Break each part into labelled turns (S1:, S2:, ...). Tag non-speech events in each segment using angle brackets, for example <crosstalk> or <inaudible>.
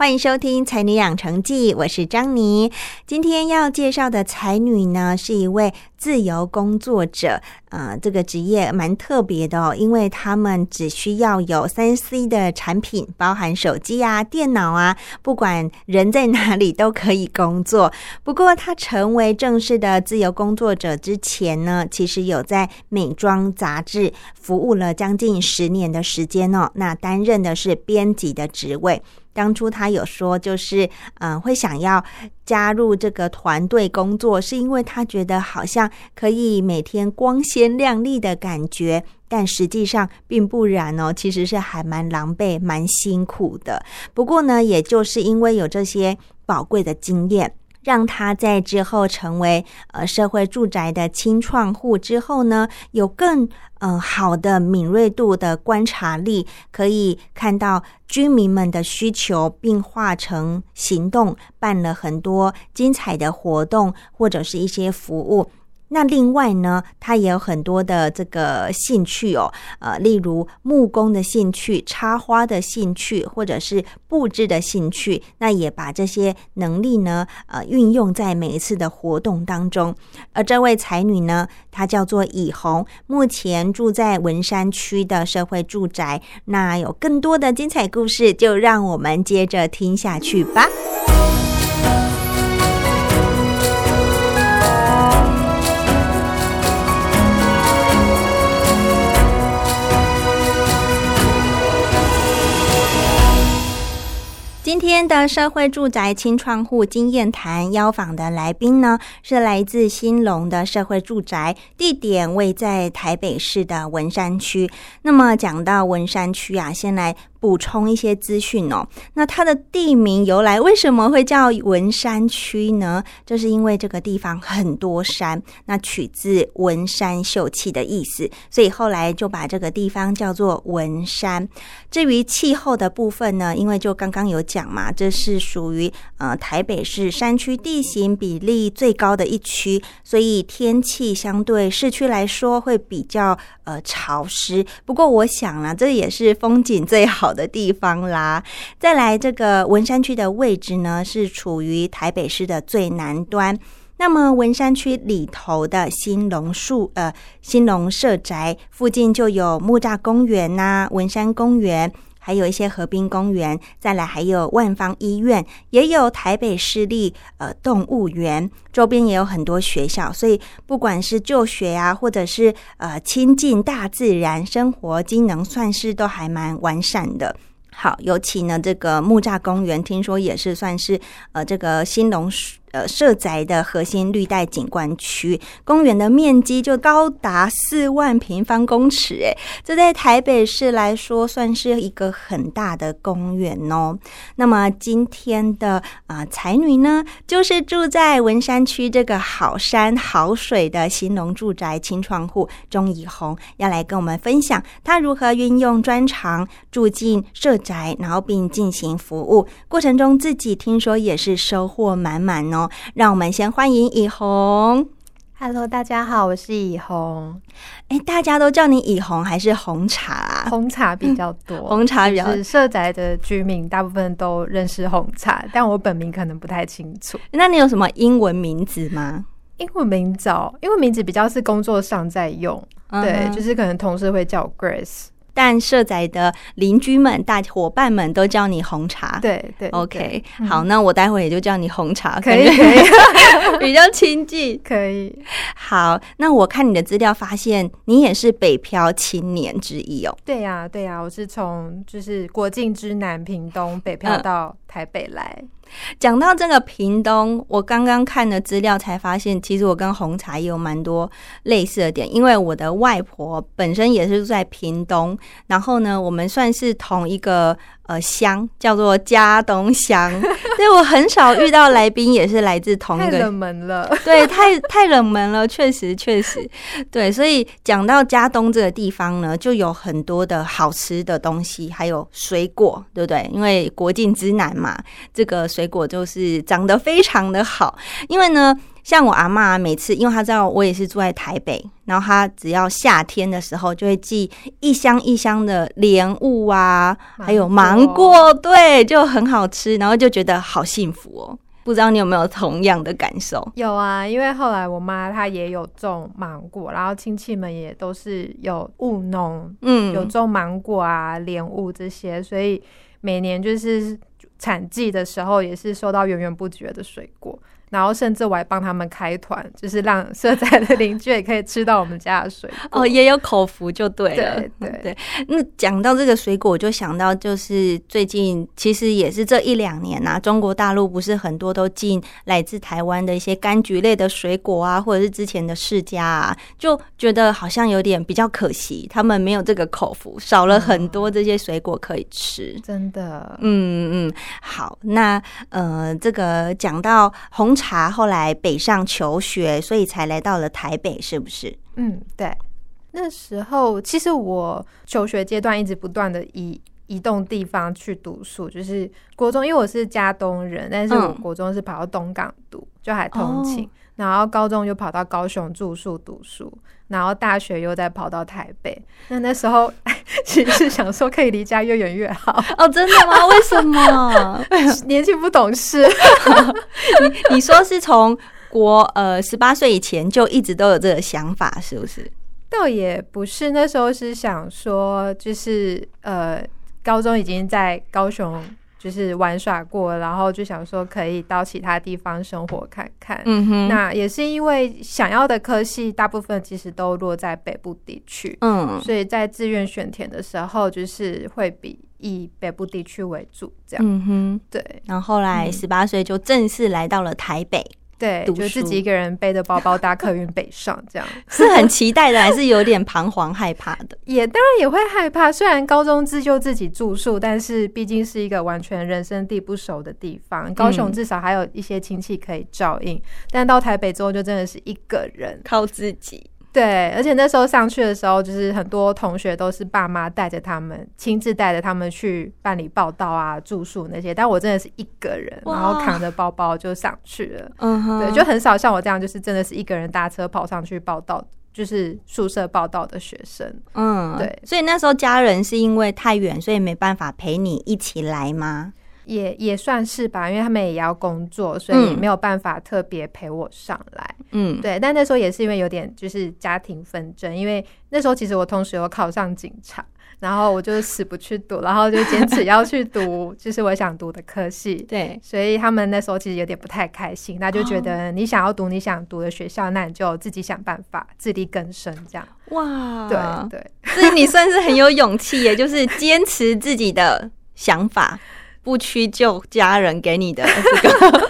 S1: 欢迎收听《才女养成记》，我是张妮。今天要介绍的才女呢，是一位自由工作者。呃，这个职业蛮特别的哦，因为他们只需要有三 C 的产品，包含手机啊、电脑啊，不管人在哪里都可以工作。不过，他成为正式的自由工作者之前呢，其实有在美妆杂志服务了将近十年的时间哦。那担任的是编辑的职位。当初他有说，就是嗯，会想要加入这个团队工作，是因为他觉得好像可以每天光鲜亮丽的感觉，但实际上并不然哦，其实是还蛮狼狈、蛮辛苦的。不过呢，也就是因为有这些宝贵的经验。让他在之后成为呃社会住宅的清创户之后呢，有更嗯好的敏锐度的观察力，可以看到居民们的需求，并化成行动，办了很多精彩的活动或者是一些服务。那另外呢，他也有很多的这个兴趣哦，呃，例如木工的兴趣、插花的兴趣，或者是布置的兴趣。那也把这些能力呢，呃，运用在每一次的活动当中。而这位才女呢，她叫做以红，目前住在文山区的社会住宅。那有更多的精彩故事，就让我们接着听下去吧。今天的社会住宅清创户经验谈邀访的来宾呢，是来自新隆的社会住宅，地点位在台北市的文山区。那么讲到文山区啊，先来。补充一些资讯哦，那它的地名由来为什么会叫文山区呢？就是因为这个地方很多山，那取自文山秀气的意思，所以后来就把这个地方叫做文山。至于气候的部分呢，因为就刚刚有讲嘛，这是属于呃台北市山区地形比例最高的一区，所以天气相对市区来说会比较呃潮湿。不过我想呢，这也是风景最好。好的地方啦，再来这个文山区的位置呢，是处于台北市的最南端。那么文山区里头的新隆树呃新隆社宅附近就有木栅公园呐、文山公园，还有一些河滨公园。再来还有万方医院，也有台北市立呃动物园，周边也有很多学校。所以不管是就学啊，或者是呃亲近大自然生活，机能算是都还蛮完善的。好，尤其呢这个木栅公园，听说也是算是呃这个新隆。呃，设宅的核心绿带景观区，公园的面积就高达四万平方公尺，诶，这在台北市来说算是一个很大的公园哦。那么今天的啊才女呢，就是住在文山区这个好山好水的新农住宅清创户钟以红，要来跟我们分享她如何运用专长住进社宅，然后并进行服务过程中，自己听说也是收获满满哦。让我们先欢迎以红。
S2: Hello，大家好，我是以红。
S1: 哎，大家都叫你以红还是红茶？
S2: 啊红茶比较多，<laughs>
S1: 红茶比较。
S2: 社宅的居民大部分都认识红茶，但我本名可能不太清楚。
S1: 那你有什么英文名字吗？
S2: 英文名字，英文名字比较是工作上在用，对，就是可能同事会叫 Grace。
S1: 但社仔的邻居们、大伙伴们都叫你红茶。
S2: 对对
S1: ，OK，
S2: 对
S1: 好，那我待会也就叫你红茶，
S2: 可以可以 <laughs>
S1: 比较亲近。<laughs>
S2: 可以。
S1: 好，那我看你的资料发现，你也是北漂青年之一哦。
S2: 对呀、对呀、我是从就是国境之南屏东北漂
S1: 嗯
S2: 到台北来。
S1: 讲到这个屏东，我刚刚看了资料才发现，其实我跟红茶也有蛮多类似的点，因为我的外婆本身也是住在屏东，然后呢，我们算是同一个呃乡，叫做嘉东乡，<laughs> 所以我很少遇到来宾也是来自同一个
S2: 太冷门了，
S1: 对，太太冷门了，确实确实，对，所以讲到嘉东这个地方呢，就有很多的好吃的东西，还有水果，对不对？因为国境之南嘛，这个水果就是长得非常的好。因为呢，像我阿妈每次，因为她知道我也是住在台北，然后她只要夏天的时候，就会寄一箱一箱的莲雾啊，还有芒果，对，就很好吃，然后就觉得好幸福哦。不知道你有没有同样的感受？
S2: 有啊，因为后来我妈她也有种芒果，然后亲戚们也都是有务农，
S1: 嗯，
S2: 有种芒果啊、莲雾这些，所以每年就是产季的时候，也是收到源源不绝的水果。然后甚至我还帮他们开团，就是让社宅的邻居也可以吃到我们家的水果。<laughs>
S1: 哦，也有口福就对了。
S2: 对对
S1: 对，那讲到这个水果，我就想到就是最近其实也是这一两年呐、中国大陆不是很多都进来自台湾的一些柑橘类的水果啊，或者是之前的世家啊，就觉得好像有点比较可惜，他们没有这个口福，少了很多这些水果可以吃。
S2: 真的，
S1: 嗯嗯，好，那呃，这个讲到红茶后来北上求学，所以才来到了台北，是不是？
S2: 嗯，对。那时候其实我求学阶段一直不断的移移动地方去读书，就是国中，因为我是家东人，但是我
S1: 嗯
S2: 国中是跑到东港读，就还通勤。
S1: 哦
S2: 然后高中又跑到高雄住宿读书，然后大学又再跑到台北。那那时候 <laughs> 其实是想说可以离家越远越好，<laughs>
S1: 哦，真的吗？为什么？<laughs>
S2: 年轻不懂事。
S1: 你你说是从国呃十八岁以前就一直都有这个想法，是不是？
S2: 倒也不是，那时候是想说，就是呃，高中已经在高雄就是玩耍过，然后就想说可以到其他地方生活看看。
S1: 嗯哼，
S2: 那也是因为想要的科系大部分其实都落在北部地区，
S1: 嗯。
S2: 所以在志愿选填的时候，就是会比以北部地区为主，这样。
S1: 嗯哼，
S2: 对。
S1: 然后后来
S2: 嗯。
S1: 十八岁就正式来到了台北，
S2: 对，
S1: 读
S2: 就自己一个人背着包包搭客运北上，这样。<laughs>
S1: 是很期待的，还是有点彷徨害怕的？<laughs>
S2: 也当然也会害怕，虽然高中自就自己住宿，但是毕竟是一个完全人生地不熟的地方。高雄至少还有一些亲戚可以照应，但到台北之后就真的是一个人。
S1: 靠自己。
S2: 对，而且那时候上去的时候，就是很多同学都是爸妈带着他们，亲自带着他们去办理报道啊、住宿那些，但我真的是一个人，然后扛着包包就上去了。
S1: 嗯哼，
S2: 对，就很少像我这样，就是真的是一个人搭车跑上去报道，就是宿舍报道的学生。
S1: 嗯
S2: 对
S1: 所以那时候家人是因为太远，所以没办法陪你一起来吗？
S2: 也也算是吧，因为他们也要工作，所以
S1: 嗯。
S2: 没有办法特别陪我上来。
S1: 嗯，
S2: 对，但那时候也是因为有点就是家庭纷争，因为那时候其实我同时有考上警察，然后我就死不去读，然后就坚持要去读 <laughs> 就是我想读的科系。
S1: 对，
S2: 所以他们那时候其实有点不太开心，那就觉
S1: 哦。
S2: 得你想要读你想读的学校，那你就自己想办法自力更生这样。
S1: 哇，
S2: 对对，<laughs>
S1: 所以你算是很有勇气耶，就是坚持自己的想法，不屈就家人给你的 <laughs> 这个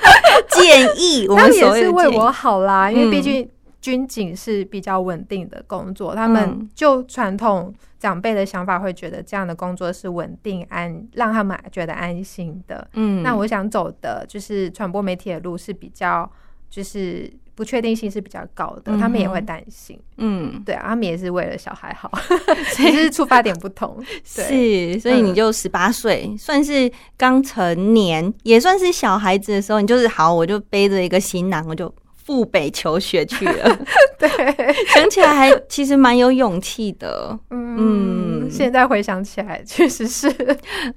S1: 建议。<laughs> 我
S2: 他们
S1: 们所
S2: 也是为我好啦，因为毕
S1: 嗯
S2: 竟军警是比较稳定的工作，他们
S1: 嗯
S2: 就传统长辈的想法会觉得这样的工作是稳定安，让他们觉得安心的。
S1: 嗯
S2: 那我想走的就是传播媒体的路是比较就是不确定性是比较高的，他们也会担心。
S1: 嗯
S2: 对啊，他们也是为了小孩好，<laughs> 只是出发点不同。<laughs> 对，
S1: 是，所以你
S2: 嗯
S1: 就十八岁，算是刚成年，也算是小孩子的时候，你就是好，我就背着一个行囊，我就赴北求学去了。<laughs>
S2: 对，
S1: 想起来还其实蛮有勇气的。
S2: 嗯，
S1: 嗯
S2: 现在回想起来，确实是。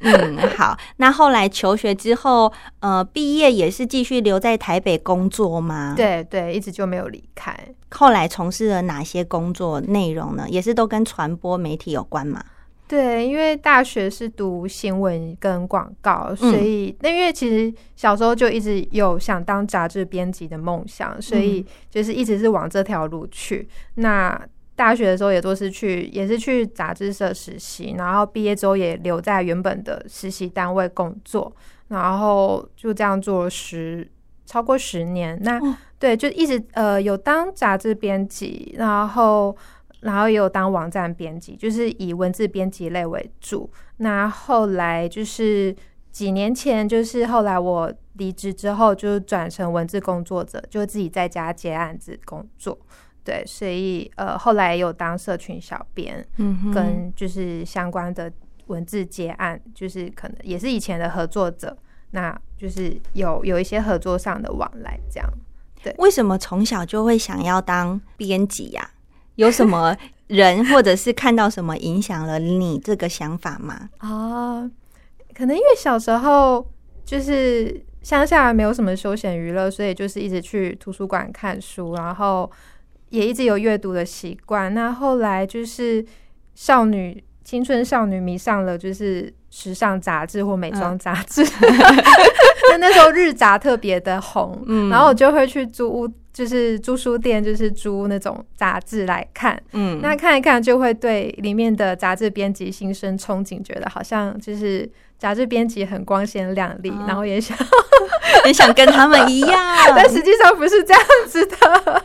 S1: 嗯，好。那后来求学之后，呃，毕业也是继续留在台北工作吗？。
S2: 对对，一直就没有离开。
S1: 后来从事了哪些工作内容呢？也是都跟传播媒体有关吗？
S2: 对，因为大学是读新闻跟广告，所以那因为其实小时候就一直有想当杂志编辑的梦想，所以就是一直是往这条路去。那大学的时候也都是去，也是去杂志社实习，然后毕业之后也留在原本的实习单位工作，然后就这样做了十超过十年。那对，就一直呃有当杂志编辑，然后。然后也有当网站编辑，就是以文字编辑类为主。那后来就是几年前，就是后来我离职之后，就转成文字工作者，就自己在家接案子工作。对，所以呃，后来有当社群小编，嗯，跟就是相关的文字接案，就是可能也是以前的合作者，那就是有有一些合作上的往来，这样。对，
S1: 为什么从小就会想要当编辑呀？有什么人，或者是看到什么影响了你这个想法吗？
S2: 啊，<laughs> 可能因为小时候就是乡下没有什么休闲娱乐，所以就是一直去图书馆看书，然后也一直有阅读的习惯。那后来就是少女青春少女迷上了就是时尚杂志或美妆杂志，<laughs> 那那时候日杂特别的红，然后我就会去租屋。就是租书店，就是租那种杂志来看，嗯，那看一看就会对里面的杂志编辑心生憧憬，觉得好像就是杂志编辑很光鲜亮丽，然后也想
S1: 也想跟他们一样，<laughs>
S2: 但实际上不是这样子的。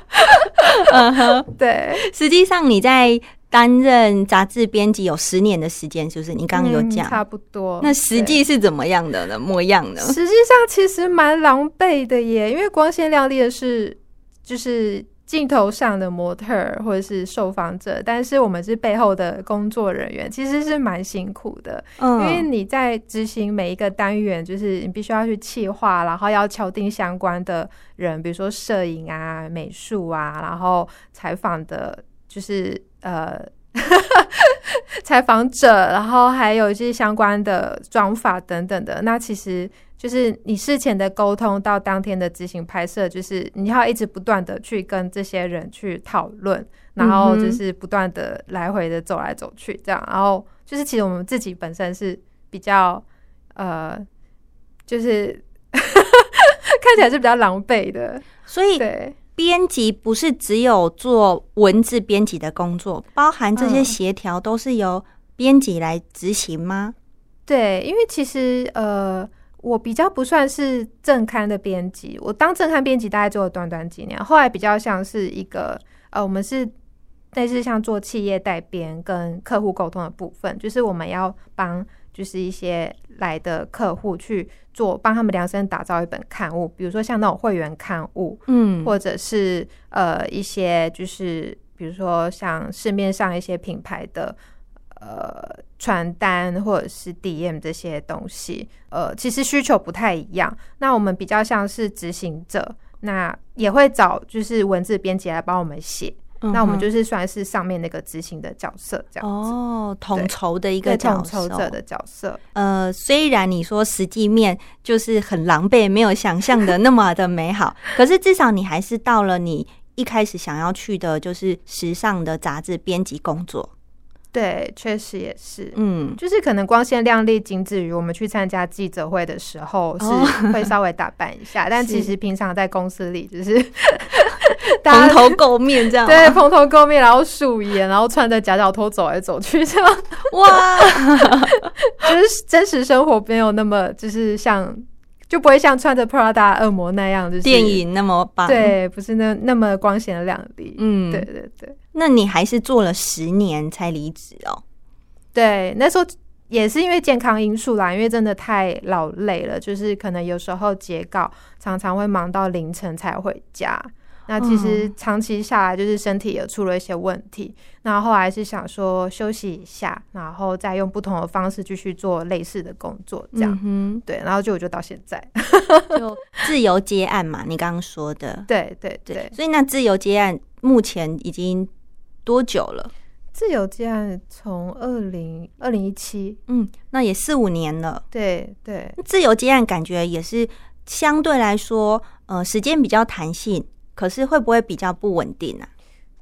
S1: 嗯哼，
S2: 对，
S1: 实际上你在。担任杂志编辑有十年的时间，是不是？你刚刚有讲，
S2: 差不多。
S1: 那实际是怎么样的呢？模样呢？
S2: 实际上其实蛮狼狈的耶，因为光鲜亮丽的是就是镜头上的模特或者是受访者，但是我们是背后的工作人员，其实是蛮辛苦的。嗯，因为你在执行每一个单元，就是你必须要去企划，然后要敲定相关的人，比如说摄影啊、美术啊，然后采访的，就是。呃，<laughs> 采访者，然后还有一些相关的装法等等的，那其实就是你事前的沟通到当天的执行拍摄，就是你要一直不断的去跟这些人去讨论，然后就是不断的来回的走来走去，这样，然后就是其实我们自己本身是比较呃，就是 <laughs> 看起来是比较狼狈的，
S1: 所以
S2: 对。
S1: 编辑不是只有做文字编辑的工作，包含这些协调都是由编辑来执行吗？
S2: 对，因为其实呃，我比较不算是正刊的编辑，我当正刊编辑大概做了短短几年，后来比较像是一个呃，我们是类似像做企业代编跟客户沟通的部分，就是我们要帮。就是一些来的客户去做，帮他们量身打造一本刊物，比如说像那种会员刊物，嗯，或者是呃一些就是比如说像市面上一些品牌的呃传单或者是 DM 这些东西，呃，其实需求不太一样。那我们比较像是执行者，那也会找就是文字编辑来帮我们写。那我们就是算是上面那个执行的角色，这样子。
S1: 哦，统筹的一个统
S2: 筹者的角色。
S1: 呃，虽然你说实际面就是很狼狈，没有想象的那么的美好，<laughs> 可是至少你还是到了你一开始想要去的，就是时尚的杂志编辑工作。
S2: 对，确实也是，嗯，就是可能光鲜亮丽，仅止于我们去参加记者会的时候是会稍微打扮一下，但其实 <laughs> 平常在公司里就是 <laughs>
S1: 蓬头垢面这样，
S2: 对，蓬头垢面，然后素颜，然后穿着夹脚拖走来走去这样，哇，<laughs> 就是真实生活没有那么就是像。就不会像穿着 Prada 恶魔那样，就是
S1: 电影那么棒。
S2: 对，不是那那么光鲜亮丽。嗯，对对对。
S1: 那你还是做了十年才离职哦？
S2: 对，那时候也是因为健康因素啦，因为真的太劳累了，就是可能有时候截稿常常会忙到凌晨才回家。那其实长期下来，就是身体也出了一些问题。那后来是想说休息一下，然后再用不同的方式继续做类似的工作，这样。对，然后就我就到现在 <laughs>
S1: 就自由接案嘛，你刚刚说的。<laughs>
S2: 对对对。
S1: 所以那自由接案目前已经多久了？
S2: 自由接案从二零二零一七，
S1: 嗯，那也四五年了。
S2: 对对。
S1: 自由接案感觉也是相对来说，呃，时间比较弹性。可是会不会比较不稳定呢？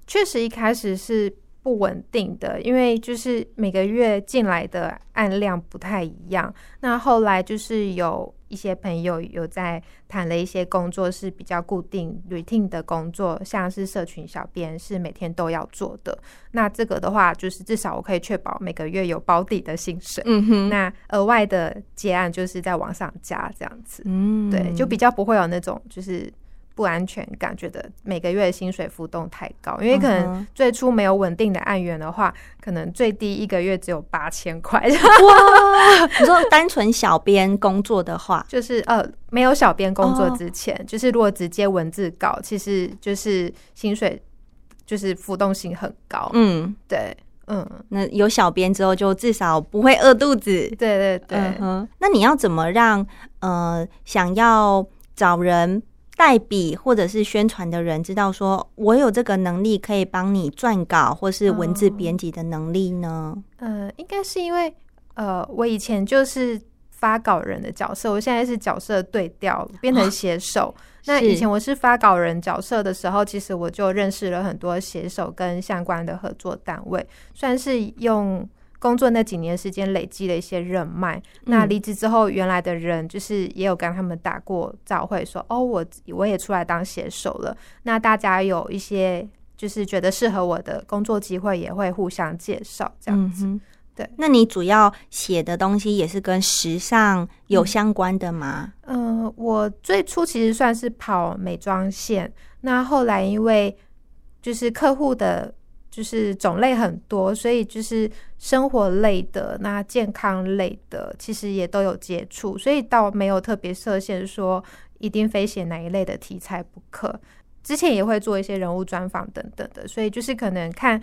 S2: 确实一开始是不稳定的，因为就是每个月进来的案量不太一样。那后来就是有一些朋友有在谈了一些工作是比较固定 routine 的工作，像是社群小编是每天都要做的。那这个的话，就是至少我可以确保每个月有保底的薪水。
S1: 嗯哼，
S2: 那额外的结案就是在往上加这样子，
S1: 嗯
S2: 对，就比较不会有那种就是不安全感，觉得每个月的薪水浮动太高，因为可
S1: 嗯
S2: 能最初没有稳定的案源的话，可能最低一个月只有八千块，
S1: 哇，你说单纯小编工作的话，<laughs>
S2: 就是呃没有小编工作
S1: 哦
S2: 之前，就是如果直接文字稿，其实就是薪水就是浮动性很高，
S1: 嗯，
S2: 对，嗯，
S1: 那有小编之后，就至少不会饿肚子。
S2: 对对对，
S1: 嗯，那你要怎么让呃想要找人代笔或者是宣传的人知道说，我有这个能力可以帮你撰稿或是文字
S2: 哦
S1: 编辑的能力呢？
S2: 呃，应该是因为呃，我以前就是发稿人的角色，我现在是角色对调，变成写手。<laughs> 那以前我是发稿人角色的时候，其实我就认识了很多写手跟相关的合作单位，算是用。工作那几年时间累积了一些人脉，那
S1: 嗯
S2: 离职之后，原来的人就是也有跟他们打过照会，说哦，我我也出来当写手了。那大家有一些就是觉得适合我的工作机会，也会互相介绍这样子。
S1: 嗯
S2: 对
S1: 那你主要写的东西也是跟时尚有
S2: 嗯
S1: 相关的吗？
S2: 嗯，我最初其实算是跑美妆线，那后来因为就是客户的，就是种类很多，所以就是生活类的、那健康类的，其实也都有接触，所以倒没有特别设限说一定非写哪一类的题材不可。之前也会做一些人物专访等等的，所以就是可能看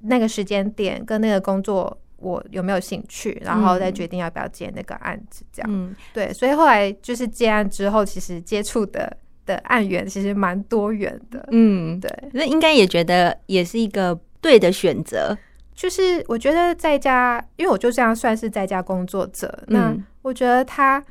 S2: 那个时间点跟那个工作。我有没有兴趣，然后再
S1: 嗯
S2: 决定要不要接那个案子，这样。
S1: 嗯，
S2: 对，所以后来就是接案之后，其实接触的的案源其实蛮多元的。
S1: 嗯，
S2: 对，
S1: 那应该也觉得也是一个对的选择。
S2: 就是我觉得在家，因为我就这样算是在家工作者，那
S1: 嗯
S2: 我觉得它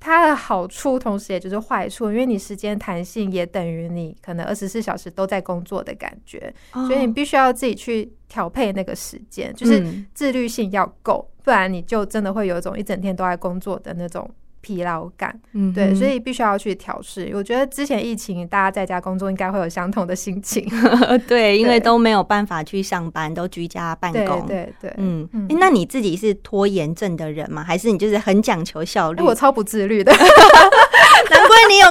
S2: 它的好处，同时也就是坏处，因为你时间弹性也等于你可能二十四小时都在工作的感觉，所以你
S1: 哦
S2: 必须要自己去调配那个时间，就是
S1: 嗯。
S2: 自律性要够，不然你就真的会有一种一整天都在工作的那种疲劳感。对，
S1: 嗯对
S2: 所以必须要去调试。我觉得之前疫情大家在家工作应该会有相同的心情。<laughs>
S1: 对，因为都没有办法去上班，都居家办公。
S2: 对对，
S1: 嗯，那你自己是拖延症的人吗？还是你就是很讲求效率？
S2: 哎我超不自律的，<laughs>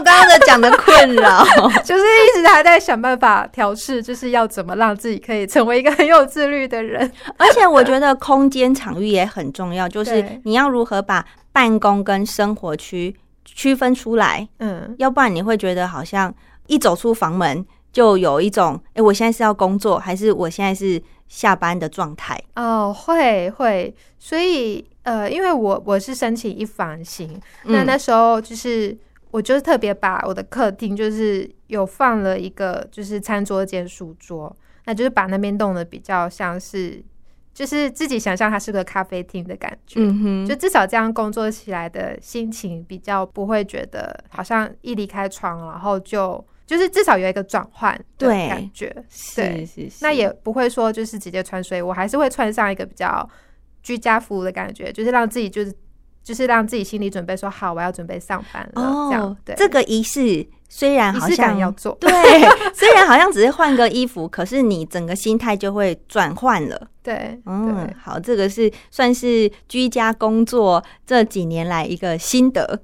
S1: 刚刚的讲的困扰。<laughs>
S2: 就是一直还在想办法调试，就是要怎么让自己可以成为一个很有自律的人。<laughs>
S1: 而且我觉得空间场域也很重要，就是你要如何把办公跟生活区 <laughs> 区分出来，
S2: 嗯，
S1: 要不然你会觉得好像一走出房门就有一种，哎、我现在是要工作，还是我现在是下班的状态？
S2: 哦，会会，所以呃，因为我我是申请一房型，那
S1: 嗯
S2: 那时候就是我就是特别把我的客厅就是有放了一个就是餐桌兼书桌，那就是把那边弄得比较像是就是自己想象它是个咖啡厅的感觉。
S1: 嗯哼，
S2: 就至少这样工作起来的心情比较不会觉得好像一离开床，然后就就是至少有一个转换的
S1: 对
S2: 感觉。
S1: 是
S2: 对
S1: 是是，
S2: 那也不会说就是直接穿睡衣，我还是会穿上一个比较居家服的感觉，就是让自己就是就是让自己心理准备说好，我要准备上班了，这样
S1: 哦，
S2: 对，
S1: 这个仪式虽然好像
S2: 要做，
S1: 对，<laughs> 虽然好像只是换个衣服，可是你整个心态就会转换了。
S2: 对，
S1: 嗯，好，这个是算是居家工作这几年来一个心得。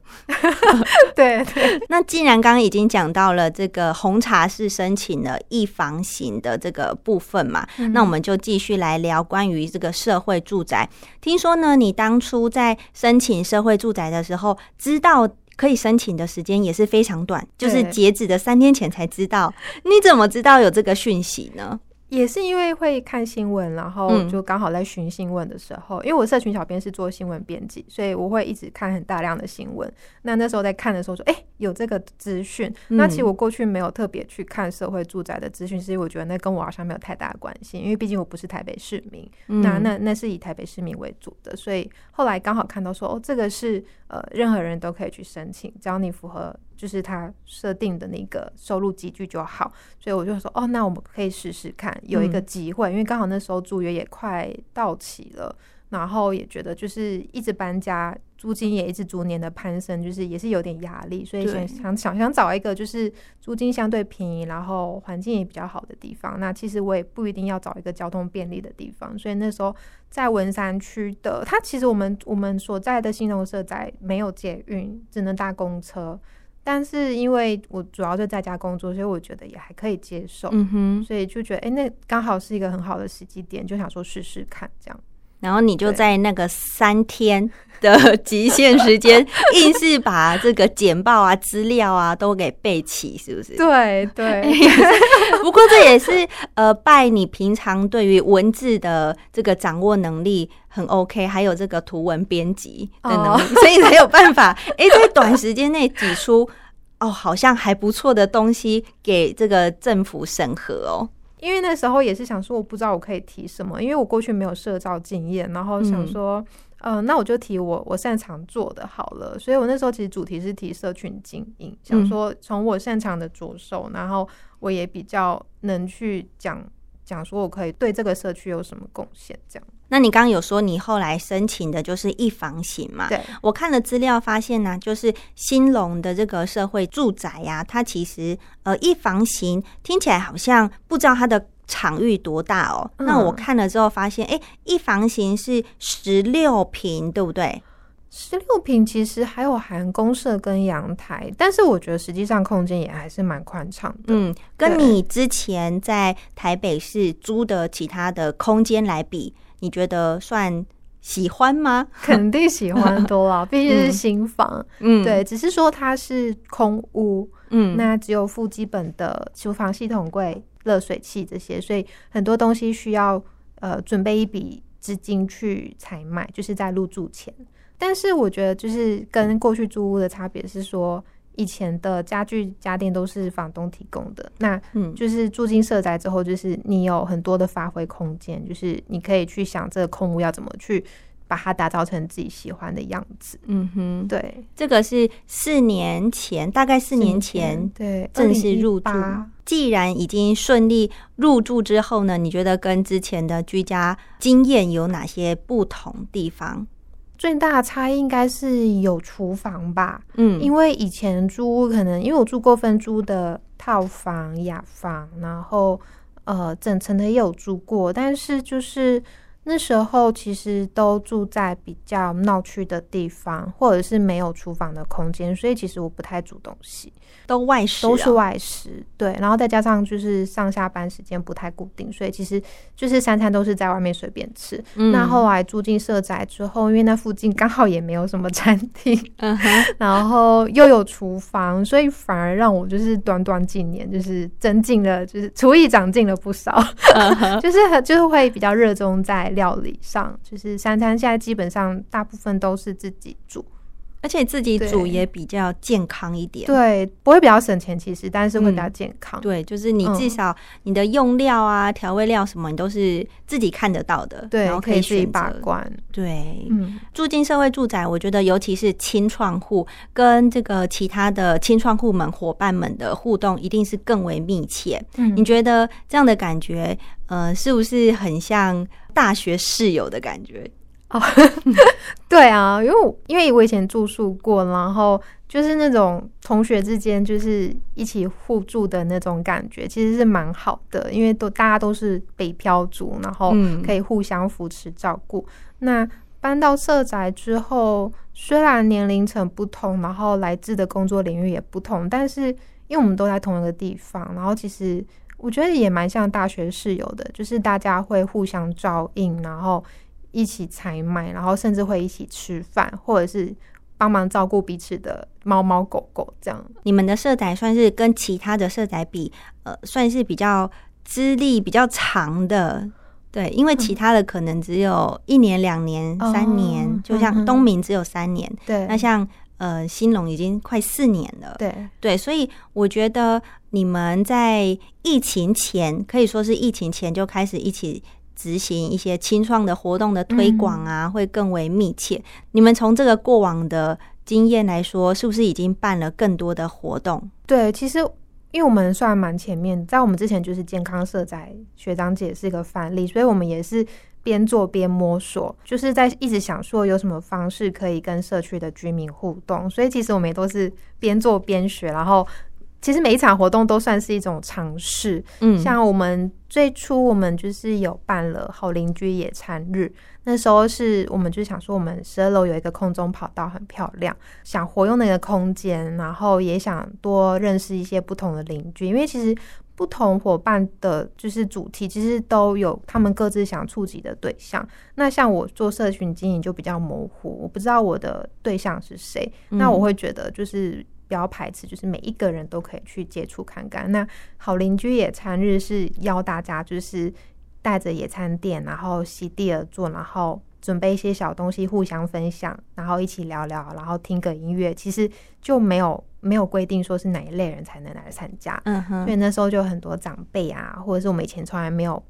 S2: 对 <laughs> 对，<laughs>
S1: 那既然刚刚已经讲到了这个红茶是申请了一房型的这个部分嘛，
S2: 嗯
S1: 那我们就继续来聊关于这个社会住宅。听说呢，你当初在申请社会住宅的时候，知道。可以申请的时间也是非常短，就是截止的三天前才知道。你怎么知道有这个讯息呢？
S2: 也是因为会看新闻，然后
S1: 嗯
S2: 就刚好在寻新闻的时候，因为我社群小编是做新闻编辑，所以我会一直看很大量的新闻。那那时候在看的时候说，哎、有这个资讯。那其实我过去没有特别去看社会住宅的资讯，是因为我觉得那跟我好像没有太大的关系，因为毕竟我不是台北市民，那
S1: 嗯
S2: 那那是以台北市民为主的，所以后来刚好看到说，哦，这个是呃任何人都可以去申请，只要你符合就是他设定的那个收入集聚就好，所以我就说哦，那我们可以试试看，有一个机会，因为刚好那时候租约也快到期了。然后也觉得就是一直搬家，租金也一直逐年的攀升，就是也是有点压力，所以想想想想找一个就是租金相对便宜，然后环境也比较好的地方。那其实我也不一定要找一个交通便利的地方，所以那时候在文山区的，它其实我们我们所在的新农社宅没有捷运，只能搭公车。但是因为我主要就在家工作，所以我觉得也还可以接受。嗯哼，所以就觉得哎，那刚好是一个很好的时机点，就想说试试看这样。
S1: 然后你就在那个三天的 <laughs> 极限时间，<laughs> 硬是把这个简报啊、资料啊都给备齐，是不是？
S2: 对对。<laughs>
S1: 不过这也是呃，拜你平常对于文字的这个掌握能力很 OK，还有这个图文编辑的能力，所以才有办法哎，在短时间内挤出哦，好像还不错的东西给这个政府审核哦。
S2: 因为那时候也是想说，我不知道我可以提什么，因为我过去没有社造经验，然后想说，嗯，那我就提我我擅长做的好了。所以我那时候其实主题是提社群经营，想说从我擅长的着手，然后我也比较能去讲讲说我可以对这个社区有什么贡献，这样。
S1: 那你刚刚有说你后来申请的就是一房型嘛？
S2: 对，
S1: 我看了资料发现呢，就是新隆的这个社会住宅呀，它其实呃一房型听起来好像不知道它的场域多大哦。那我看了之后发现，哎，一房型是十六平，对不对？
S2: 十六平其实还有含公社跟阳台，但是我觉得实际上空间也还是蛮宽敞的。嗯，
S1: 跟你之前在台北市租的其他的空间来比。你觉得算喜欢吗？<laughs>
S2: 肯定喜欢多了，<laughs> 毕竟是新房。嗯，对，只是说它是空屋，嗯，那只有附基本的厨房系统柜、热水器这些，所以很多东西需要呃准备一笔资金去采买，就是在入住前。但是我觉得，就是跟过去租屋的差别是说。以前的家具家电都是房东提供的，那嗯，就是住进社宅之后，就是你有很多的发挥空间，就是你可以去想这个空屋要怎么去把它打造成自己喜欢的样子。嗯哼，对，
S1: 这个是四年前，大概四年前
S2: 对
S1: 正式入住。既然已经顺利入住之后呢，你觉得跟之前的居家经验有哪些不同地方？
S2: 最大的差异应该是有厨房吧，嗯，因为以前租可能因为我住过分租的套房、雅房，然后呃整层的也有住过，但是就是那时候其实都住在比较闹区的地方，或者是没有厨房的空间，所以其实我不太煮东西。
S1: 都外食，
S2: 都是外食，对，然后再加上就是上下班时间不太固定，所以其实就是三餐都是在外面随便吃。那后来住进社宅之后，因为那附近刚好也没有什么餐厅，然后又有厨房，所以反而让我就是短短几年就是增进了，就是厨艺长进了不少，就是就是会比较热衷在料理上，就是三餐现在基本上大部分都是自己煮。
S1: 而且自己煮也比较健康一点，
S2: 对，不会比较省钱，其实，但是会比较健康。
S1: 对，就是你至少你的用料啊、调味料什么，你都是自己看得到的，
S2: 对，
S1: 然后可以
S2: 自己把关。
S1: 对，嗯，住进社会住宅，我觉得尤其是清创户跟这个其他的清创户们伙伴们的互动，一定是更为密切。嗯，你觉得这样的感觉，呃，是不是很像大学室友的感觉？哦，<laughs>
S2: 对啊，因为因为我以前住宿过，然后就是那种同学之间就是一起互助的那种感觉，其实是蛮好的。因为都大家都是北漂族，然后可以互相扶持照顾。那搬到社宅之后，虽然年龄层不同，然后来自的工作领域也不同，但是因为我们都在同一个地方，然后其实我觉得也蛮像大学室友的，就是大家会互相照应，然后。一起采买，然后甚至会一起吃饭，或者是帮忙照顾彼此的猫猫狗狗，这样。
S1: 你们的社宅算是跟其他的社宅比，呃，算是比较资历比较长的，对，因为其他的可能只有一年、两年、三年，就像东明只有三年，
S2: 对。
S1: 那像呃兴隆已经快四年了，
S2: 对
S1: 对，所以我觉得你们在疫情前可以说是疫情前就开始一起。执行一些清创的活动的推广啊，会更为密切。你们从这个过往的经验来说，是不是已经办了更多的活动？
S2: 对，其实因为我们算蛮前面，在我们之前就是健康社在学长姐是一个范例，所以我们也是边做边摸索，就是在一直想说有什么方式可以跟社区的居民互动，所以其实我们也都是边做边学，然后。其实每一场活动都算是一种尝试，嗯，像我们最初我们就是有办了好邻居野餐日，那时候是我们就想说，我们十二楼有一个空中跑道很漂亮，想活用那个空间，然后也想多认识一些不同的邻居，因为其实不同伙伴的就是主题其实都有他们各自想触及的对象。那像我做社群经营就比较模糊，我不知道我的对象是谁，那我会觉得就是。不要排斥，就是每一个人都可以去接触看看。那好邻居野餐日是邀大家，就是带着野餐垫，然后席地而坐，然后准备一些小东西互相分享，然后一起聊聊，然后听个音乐。其实就没有没有规定说是哪一类人才能来参加。嗯哼。所以那时候就很多长辈啊，或者是我们以前从来没有，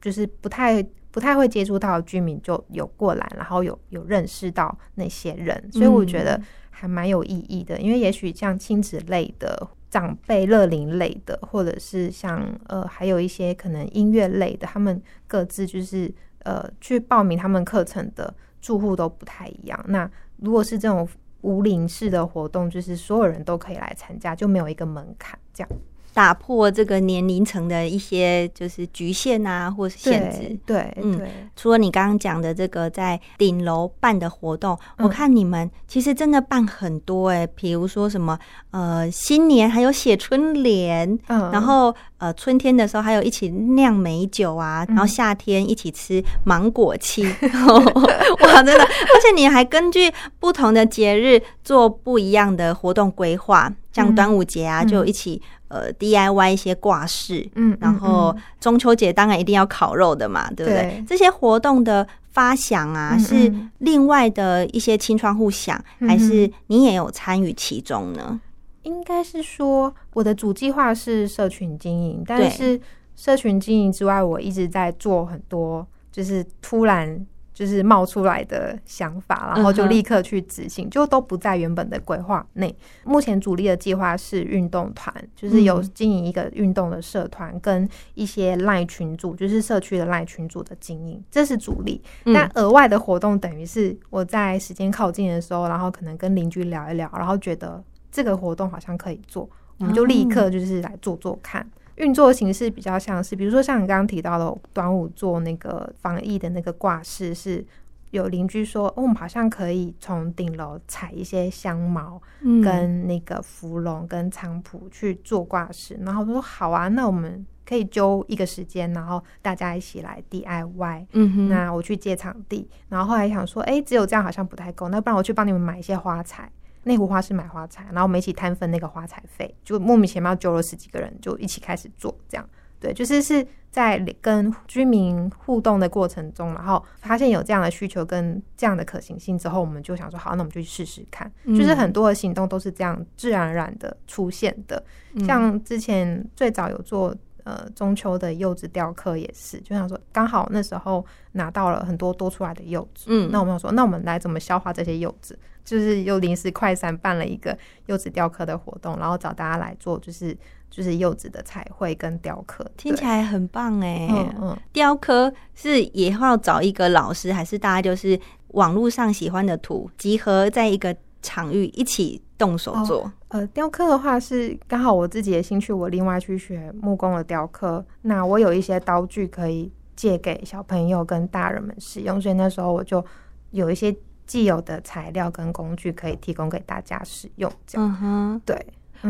S2: 就是不太不太会接触到的居民就有过来，然后有有认识到那些人。所以我觉得。还蛮有意义的，因为也许像亲子类的、长辈乐龄类的，或者是像呃，还有一些可能音乐类的，他们各自就是呃去报名他们课程的住户都不太一样。那如果是这种无龄式的活动，就是所有人都可以来参加，就没有一个门槛这样。
S1: 打破这个年龄层的一些就是局限啊，或是限制。
S2: 对，嗯，
S1: 除了你刚刚讲的这个在顶楼办的活动，我看你们其实真的办很多哎，比如说什么呃新年还有写春联，嗯，然后呃春天的时候还有一起酿美酒啊，然后夏天一起吃芒果七，<laughs> 哇，真的！而且你还根据不同的节日做不一样的活动规划，像端午节啊，就一起。呃，DIY 一些挂饰，嗯，然后中秋节当然一定要烤肉的嘛，对不对？这些活动的发想啊，是另外的一些清窗户想，还是你也有参与其中呢？
S2: 应该是说，我的主计划是社群经营，但是社群经营之外，我一直在做很多，就是突然。就是冒出来的想法，然后就立刻去执行，就都不在原本的规划内。目前主力的计划是运动团，就是有经营一个运动的社团，跟一些赖群组，就是社区的赖群组的经营，这是主力。但额外的活动，等于是我在时间靠近的时候，然后可能跟邻居聊一聊，然后觉得这个活动好像可以做，我们就立刻就是来做做看。运作形式比较像是，比如说像你刚刚提到的端午做那个防疫的那个挂饰，是有邻居说，哦，我们好像可以从顶楼采一些香茅，跟那个芙蓉跟菖蒲去做挂饰，然后说好啊，那我们可以揪一个时间，然后大家一起来 DIY。嗯哼，那我去借场地，然后后来想说，哎，只有这样好像不太够，那不然我去帮你们买一些花材。那幅画是买花材，然后我们一起摊分那个花材费，就莫名其妙揪了十几个人，就一起开始做，这样对，就是是在跟居民互动的过程中，然后发现有这样的需求跟这样的可行性之后，我们就想说好，那我们就去试试看，就是很多的行动都是这样自然而然的出现的，像之前最早有做。呃，中秋的柚子雕刻也是，就想说刚好那时候拿到了很多多出来的柚子，嗯，那我们想说，那我们来怎么消化这些柚子？就是又临时快闪办了一个柚子雕刻的活动，然后找大家来做，就是就是柚子的彩绘跟雕刻，
S1: 听起来很棒哎。嗯嗯，雕刻是也要找一个老师，还是大家就是网络上喜欢的图集合在一个场域一起动手做？
S2: 呃，雕刻的话是刚好我自己的兴趣，我另外去学木工的雕刻。那我有一些刀具可以借给小朋友跟大人们使用，所以那时候我就有一些既有的材料跟工具可以提供给大家使用。嗯哼，对，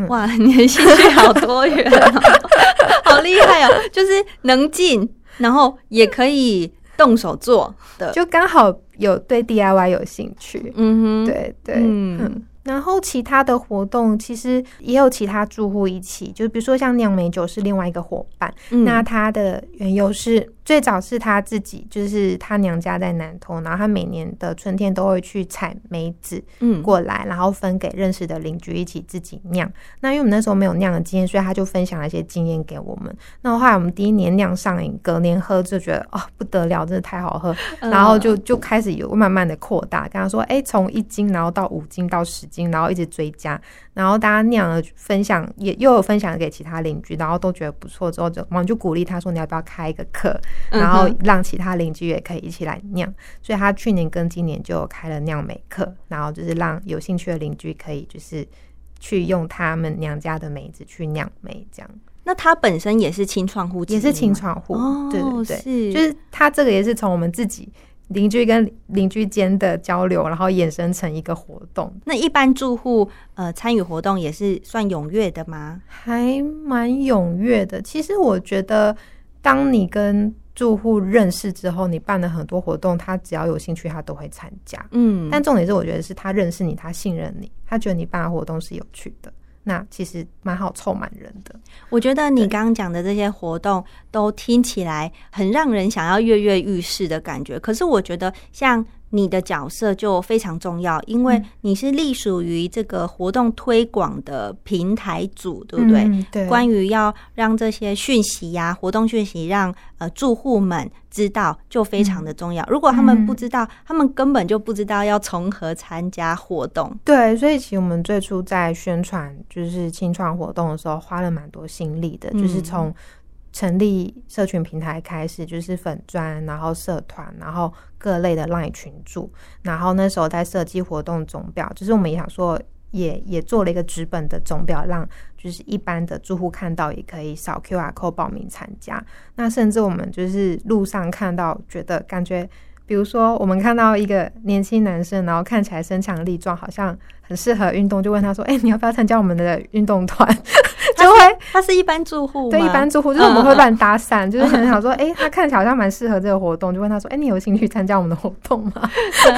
S1: 哇，你的兴趣好多元，好厉害哦！就是能进，然后也可以动手做的，
S2: 就刚好有对 DIY 有兴趣。嗯哼，对对，嗯。然后其他的活动其实也有其他住户一起，就比如说像酿美酒是另外一个伙伴，那他的缘由是。最早是他自己，就是他娘家在南通，然后他每年的春天都会去采梅子，嗯，过来，然后分给认识的邻居一起自己酿。那因为我们那时候没有酿的经验，所以他就分享了一些经验给我们。那后来我们第一年酿上瘾，隔年喝就觉得哦不得了，真的太好喝，然后就就开始有慢慢的扩大，跟他说，哎，从一斤然后到五斤到十巾，然后一直追加，然后大家酿了分享，也又有分享给其他邻居，然后都觉得不错，之后就我们就鼓励他说你要不要开一个课，然后让其他邻居也可以一起来酿。所以他去年跟今年就开了酿美课，然后就是让有兴趣的邻居可以就是去用他们娘家的梅子去酿梅，这样。
S1: 那他本身也是清创户，
S2: 也是清创户，对对对，
S1: 是
S2: 就是他这个也是从我们自己邻居跟邻居间的交流，然后衍生成一个活动。
S1: 那一般住户呃参与活动也是算踊跃的吗？
S2: 还蛮踊跃的。其实我觉得，当你跟住户认识之后，你办了很多活动，他只要有兴趣，他都会参加。
S1: 嗯，
S2: 但重点是，我觉得是他认识你，他信任你，他觉得你办的活动是有趣的。那其实蛮好凑满人的。
S1: 我觉得你刚刚讲的这些活动都听起来很让人想要跃跃欲试的感觉。可是我觉得像你的角色就非常重要，因为你是隶属于这个活动推广的平台组，对不对？
S2: 对。
S1: 关于要让这些讯息呀、活动讯息让呃住户们知道，就非常的重要。如果他们不知道，他们根本就不知道要从何参加活动。
S2: 对，所以其实我们最初在宣传就是清创活动的时候，花了蛮多心力的，就是从。成立社群平台开始就是粉砖，然后社团，然后各类的 LINE 群组，然后那时候在设计活动总表，就是我们也想说，也也做了一个纸本的总表，让就是一般的住户看到也可以扫 QR code 报名参加。那甚至我们就是路上看到，觉得感觉。比如说，我们看到一个年轻男生，然后看起来身强力壮，好像很适合运动，就问他说：“哎，你要不要参加我们的运动团？” <laughs>
S1: 他是一般住户，
S2: 对一般住户，就是我们会乱搭讪，就是很想说：“哎，他看起来好像蛮适合这个活动。”就问他说：“哎，你有兴趣参加我们的活动吗？”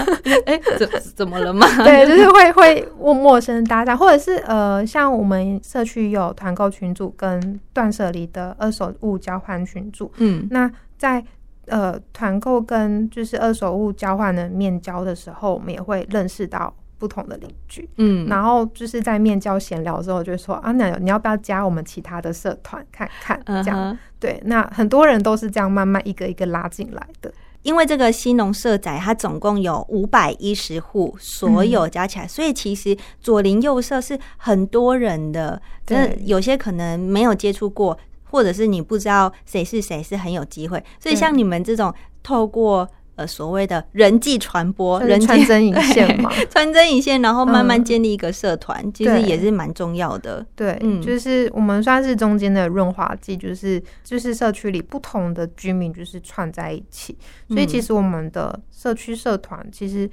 S2: <laughs>
S1: 哎，怎怎么了吗？
S2: 对，就是会会问陌生搭讪，或者是呃，像我们社区有团购群组跟断舍离的二手物交换群组，
S1: 嗯，
S2: 那在。呃，团购跟就是二手物交换的面交的时候，我们也会认识到不同的邻居，
S1: 嗯，
S2: 然后就是在面交闲聊的时候，就说啊，那你要不要加我们其他的社团看看？这样对，那很多人都是这样慢慢一个一个拉进来的。
S1: 因为这个新农社宅它总共有五百一十户，所有加起来，所以其实左邻右舍是很多人的，
S2: 对，
S1: 有些可能没有接触过。或者是你不知道谁是谁，是很有机会。所以像你们这种透过呃所谓的人际传播、人
S2: 穿针引线 <laughs> 嘛，
S1: 穿针引线，然后慢慢建立一个社团，其实也是蛮重要的。
S2: 对，就是我们算是中间的润滑剂，就是就是社区里不同的居民就是串在一起。所以其实我们的社区社团其实。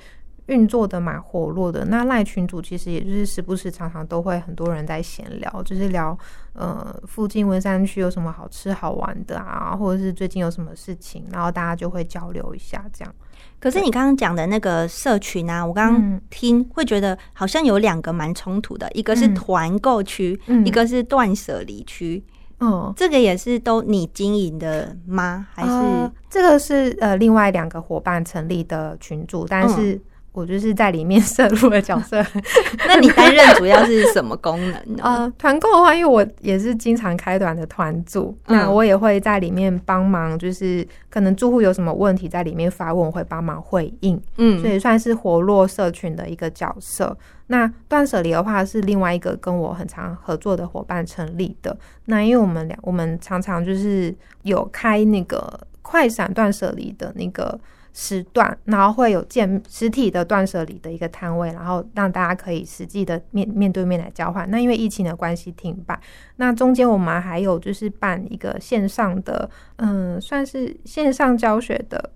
S2: 运作的蛮活络的，那赖群主其实也就是时不时常常都会很多人在闲聊，就是聊呃附近文山区有什么好吃好玩的啊，或者是最近有什么事情，然后大家就会交流一下这样。
S1: 可是你刚刚讲的那个社群啊，我刚刚听会觉得好像有两个蛮冲突的，一个是团购区，一个是断舍离区。
S2: 嗯，
S1: 这个也是都你经营的吗？还是
S2: 这个是呃另外两个伙伴成立的群主，但是。我就是在里面摄入的角色，<laughs>
S1: 那你担任主要是什么功能呢？<laughs>
S2: 呃，团购的话，因为我也是经常开团的团主，那我也会在里面帮忙，就是可能住户有什么问题在里面发问，我会帮忙回应，
S1: 嗯，
S2: 所以算是活络社群的一个角色。那断舍离的话，是另外一个跟我很常合作的伙伴成立的。那因为我们俩，我们常常就是有开那个快闪断舍离的那个。时段，然后会有建实体的断舍离的一个摊位，然后让大家可以实际的面面对面来交换。那因为疫情的关系停办，那中间我们还有就是办一个线上的，嗯，算是线上教学的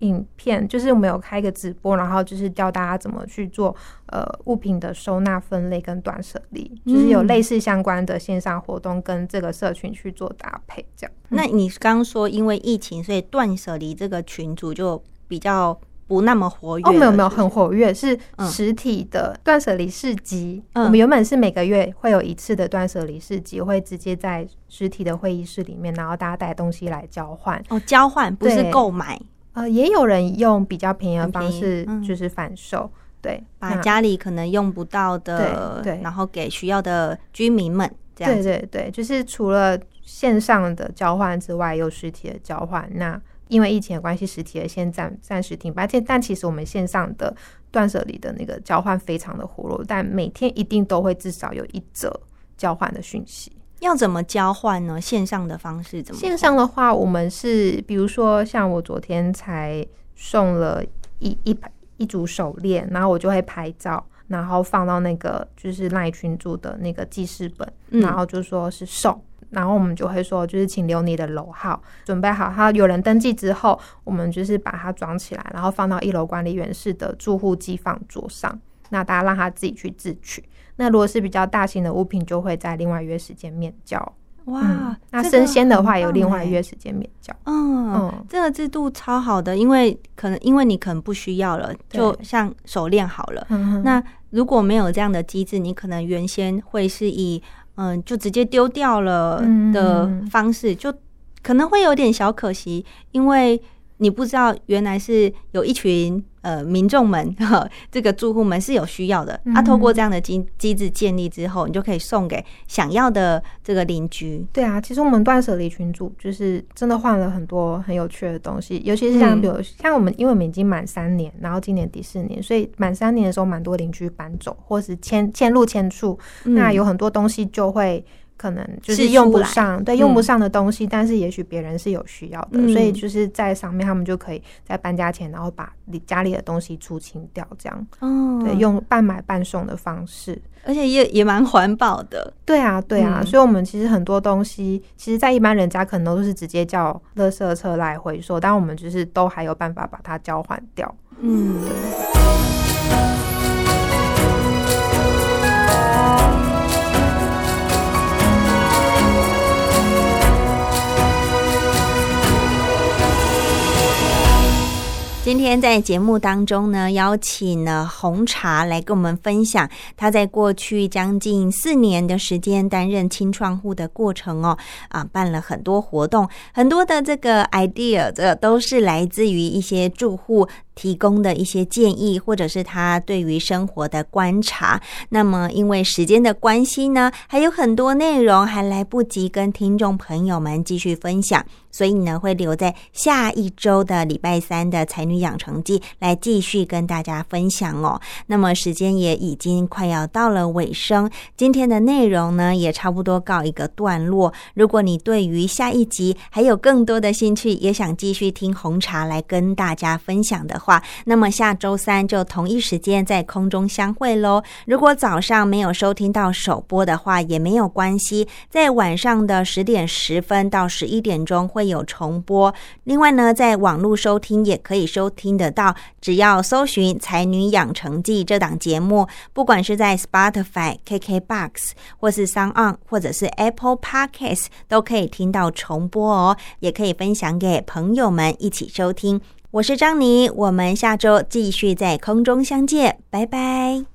S2: 影片，就是我们有开一个直播，然后就是教大家怎么去做呃物品的收纳分类跟断舍离，就是有类似相关的线上活动跟这个社群去做搭配，这样。
S1: 那你刚刚说因为疫情，所以断舍离这个群组就比较不那么活跃。
S2: 哦，没有没有，很活跃，是实体的断舍离市集。我们原本是每个月会有一次的断舍离市集，会直接在实体的会议室里面，然后大家带东西来交换。
S1: 哦，交换不是购买。
S2: 呃，也有人用比较便宜的方式，就是反售。对，
S1: 把家里可能用不到的，
S2: 对，
S1: 然后给需要的居民们。
S2: 这样对对对，就是除了线上的交换之外，有实体的交换。那因为疫情的关系，实体的先暂暂时停摆。但但其实我们线上的断舍离的那个交换非常的活络，但每天一定都会至少有一则交换的讯息。
S1: 要怎么交换呢？线上的方式怎么？
S2: 线上的话，我们是比如说像我昨天才送了一一一组手链，然后我就会拍照，然后放到那个就是赖群主的那个记事本，然后就说是送。然后我们就会说，就是请留你的楼号，准备好。他有人登记之后，我们就是把它装起来，然后放到一楼管理员室的住户机放桌上。那大家让他自己去自取。那如果是比较大型的物品，就会在另外约时间面交。
S1: 哇，
S2: 那生鲜的话有另外约时间面交。
S1: 嗯，这个制度超好的，因为可能因为你可能不需要了，就像手链好了。那如果没有这样的机制，你可能原先会是以。嗯，就直接丢掉了的方式，就可能会有点小可惜，因为你不知道原来是有一群。呃，民众们，<laughs> 这个住户们是有需要的。啊，透过这样的机机制建立之后，你就可以送给想要的这个邻居。
S2: 对啊，其实我们断舍离群组就是真的换了很多很有趣的东西，尤其是像比如像我们，因为我们已经满三年，然后今年第四年，所以满三年的时候，蛮多邻居搬走，或是迁迁入迁出，那有很多东西就会。可能就是用不上，对，用不上的东西，但是也许别人是有需要的，所以就是在上面，他们就可以在搬家前，然后把你家里的东西出清掉，这样，哦，对，用半买半送的方式，
S1: 而且也也蛮环保的，
S2: 对啊，对啊，所以我们其实很多东西，其实，在一般人家可能都是直接叫垃圾车来回收，但我们就是都还有办法把它交换掉，嗯。
S1: 今天在节目当中呢，邀请了红茶来跟我们分享他在过去将近四年的时间担任清创户的过程哦，啊，办了很多活动，很多的这个 idea，这都是来自于一些住户。提供的一些建议，或者是他对于生活的观察。那么，因为时间的关系呢，还有很多内容还来不及跟听众朋友们继续分享，所以呢，会留在下一周的礼拜三的《才女养成记》来继续跟大家分享哦。那么，时间也已经快要到了尾声，今天的内容呢，也差不多告一个段落。如果你对于下一集还有更多的兴趣，也想继续听红茶来跟大家分享的。话，那么下周三就同一时间在空中相会喽。如果早上没有收听到首播的话，也没有关系，在晚上的十点十分到十一点钟会有重播。另外呢，在网络收听也可以收听得到，只要搜寻《才女养成记》这档节目，不管是在 Spotify、KKBox 或是 s o n 或者是 Apple Podcasts，都可以听到重播哦。也可以分享给朋友们一起收听。我是张妮，我们下周继续在空中相见，拜拜。